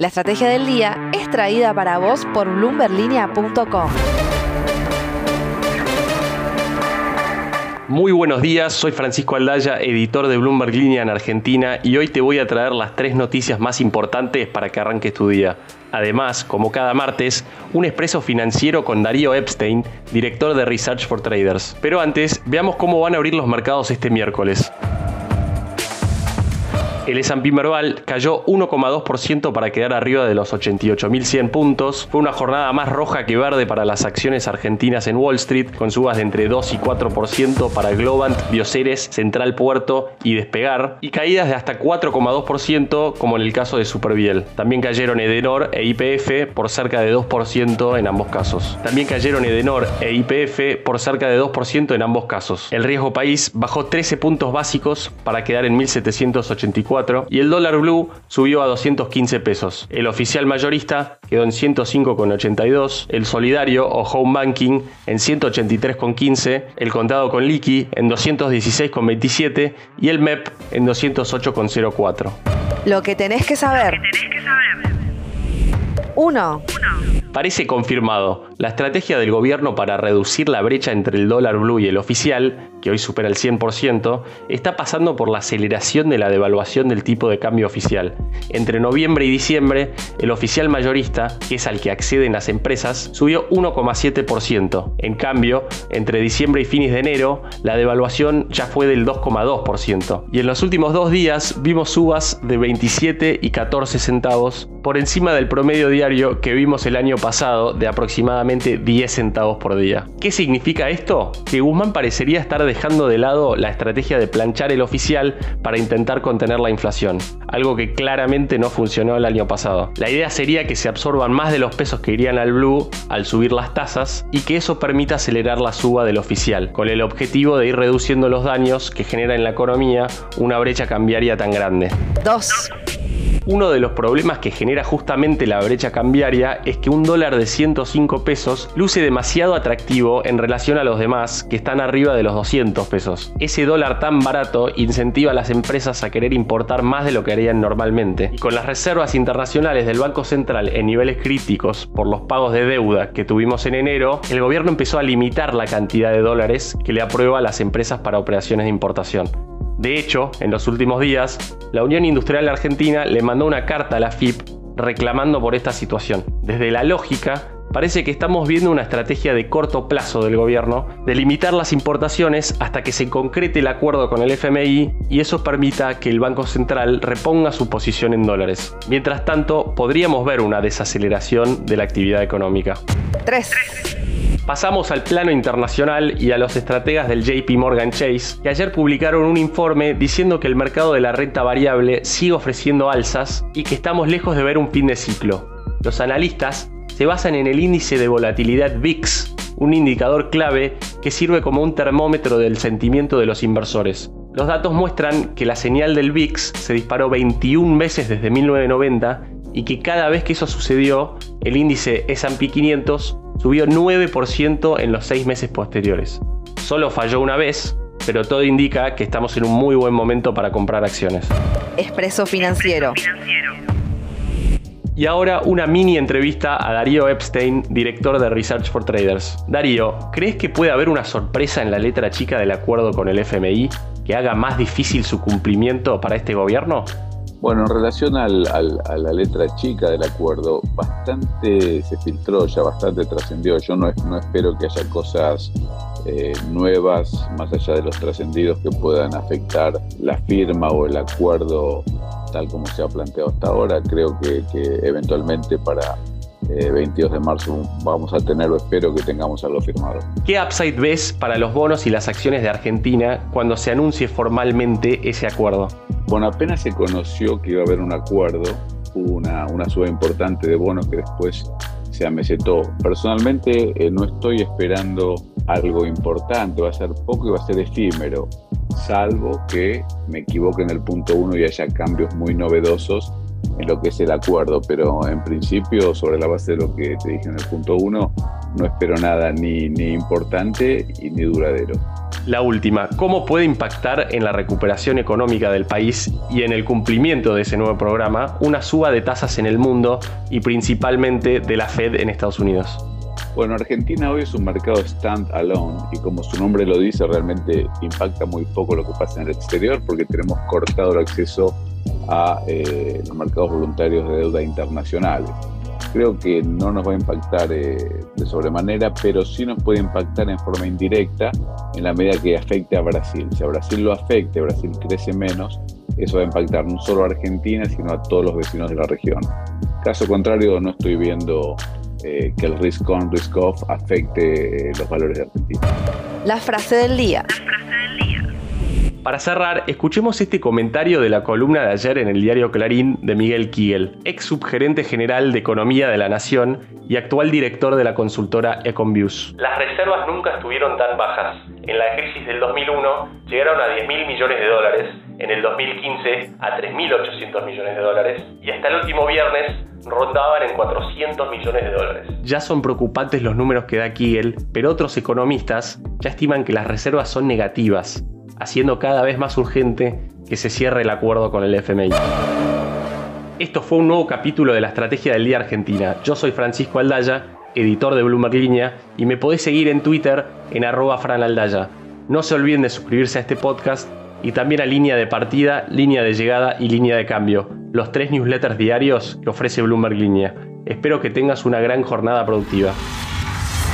La estrategia del día es traída para vos por bloomberlinia.com. Muy buenos días, soy Francisco Aldaya, editor de Bloomberg Línea en Argentina y hoy te voy a traer las tres noticias más importantes para que arranques tu día. Además, como cada martes, un expreso financiero con Darío Epstein, director de Research for Traders. Pero antes, veamos cómo van a abrir los mercados este miércoles. El S&P Merval cayó 1,2% para quedar arriba de los 88.100 puntos. Fue una jornada más roja que verde para las acciones argentinas en Wall Street, con subas de entre 2 y 4% para Globant, Bioceres, Central Puerto y Despegar, y caídas de hasta 4,2% como en el caso de Superviel. También cayeron Edenor e IPF por cerca de 2% en ambos casos. También cayeron Edenor e IPF por cerca de 2% en ambos casos. El riesgo país bajó 13 puntos básicos para quedar en 1784 y el dólar blue subió a 215 pesos. El oficial mayorista quedó en 105,82, el solidario o home banking en 183,15, el contado con liqui en 216,27 y el MEP en 208,04. Lo que tenés que saber. 1. Parece confirmado. La estrategia del gobierno para reducir la brecha entre el dólar blue y el oficial, que hoy supera el 100%, está pasando por la aceleración de la devaluación del tipo de cambio oficial. Entre noviembre y diciembre, el oficial mayorista, que es al que acceden las empresas, subió 1,7%. En cambio, entre diciembre y fines de enero, la devaluación ya fue del 2,2%. Y en los últimos dos días vimos subas de 27 y 14 centavos por encima del promedio diario que vimos el año pasado de aproximadamente 10 centavos por día. ¿Qué significa esto? Que Guzmán parecería estar dejando de lado la estrategia de planchar el oficial para intentar contener la inflación, algo que claramente no funcionó el año pasado. La idea sería que se absorban más de los pesos que irían al blue al subir las tasas y que eso permita acelerar la suba del oficial, con el objetivo de ir reduciendo los daños que genera en la economía una brecha cambiaria tan grande. 2. Uno de los problemas que genera justamente la brecha cambiaria es que un dólar de 105 pesos luce demasiado atractivo en relación a los demás que están arriba de los 200 pesos. Ese dólar tan barato incentiva a las empresas a querer importar más de lo que harían normalmente. Y con las reservas internacionales del Banco Central en niveles críticos por los pagos de deuda que tuvimos en enero, el gobierno empezó a limitar la cantidad de dólares que le aprueba a las empresas para operaciones de importación. De hecho, en los últimos días, la Unión Industrial Argentina le mandó una carta a la FIP reclamando por esta situación. Desde la lógica, parece que estamos viendo una estrategia de corto plazo del gobierno de limitar las importaciones hasta que se concrete el acuerdo con el FMI y eso permita que el Banco Central reponga su posición en dólares. Mientras tanto, podríamos ver una desaceleración de la actividad económica. 3. Pasamos al plano internacional y a los estrategas del JP Morgan Chase, que ayer publicaron un informe diciendo que el mercado de la renta variable sigue ofreciendo alzas y que estamos lejos de ver un fin de ciclo. Los analistas se basan en el índice de volatilidad VIX, un indicador clave que sirve como un termómetro del sentimiento de los inversores. Los datos muestran que la señal del VIX se disparó 21 veces desde 1990 y que cada vez que eso sucedió, el índice S&P 500 subió 9% en los seis meses posteriores. Solo falló una vez, pero todo indica que estamos en un muy buen momento para comprar acciones. Expreso Financiero. Y ahora una mini entrevista a Darío Epstein, director de Research for Traders. Darío, ¿crees que puede haber una sorpresa en la letra chica del acuerdo con el FMI que haga más difícil su cumplimiento para este gobierno? Bueno, en relación a la letra chica del acuerdo, bastante se filtró, ya bastante trascendió. Yo no, no, espero que haya cosas eh, nuevas, más allá de los trascendidos, que puedan afectar la firma o el acuerdo tal como se ha planteado hasta ahora. Creo que, eventualmente para, 22 eh, de marzo vamos a tener, o espero que tengamos algo firmado. ¿Qué upside ves para los bonos y las acciones de Argentina cuando se anuncie formalmente ese acuerdo? Bueno, apenas se conoció que iba a haber un acuerdo, una, una suba importante de bonos que después se amesetó. Personalmente eh, no estoy esperando algo importante, va a ser poco y va a ser efímero, salvo que me equivoque en el punto uno y haya cambios muy novedosos en lo que es el acuerdo, pero en principio, sobre la base de lo que te dije en el punto uno, no espero nada ni, ni importante y ni duradero. La última, ¿cómo puede impactar en la recuperación económica del país y en el cumplimiento de ese nuevo programa una suba de tasas en el mundo y principalmente de la Fed en Estados Unidos? Bueno, Argentina hoy es un mercado stand-alone y como su nombre lo dice, realmente impacta muy poco lo que pasa en el exterior porque tenemos cortado el acceso a eh, los mercados voluntarios de deuda internacionales. Creo que no nos va a impactar eh, de sobremanera, pero sí nos puede impactar en forma indirecta en la medida que afecte a Brasil. Si a Brasil lo afecte, Brasil crece menos, eso va a impactar no solo a Argentina, sino a todos los vecinos de la región. Caso contrario, no estoy viendo eh, que el risk on, risk off afecte los valores de Argentina. La frase del día. Para cerrar, escuchemos este comentario de la columna de ayer en el diario Clarín de Miguel Kiel, ex subgerente general de Economía de la Nación y actual director de la consultora Econviews. Las reservas nunca estuvieron tan bajas. En la crisis del 2001 llegaron a 10 mil millones de dólares, en el 2015 a 3.800 millones de dólares y hasta el último viernes rondaban en 400 millones de dólares. Ya son preocupantes los números que da Kiel, pero otros economistas ya estiman que las reservas son negativas haciendo cada vez más urgente que se cierre el acuerdo con el FMI. Esto fue un nuevo capítulo de la Estrategia del Día Argentina. Yo soy Francisco Aldaya, editor de Bloomberg Línea, y me podés seguir en Twitter en arroba franaldaya. No se olviden de suscribirse a este podcast y también a Línea de Partida, Línea de Llegada y Línea de Cambio, los tres newsletters diarios que ofrece Bloomberg Línea. Espero que tengas una gran jornada productiva.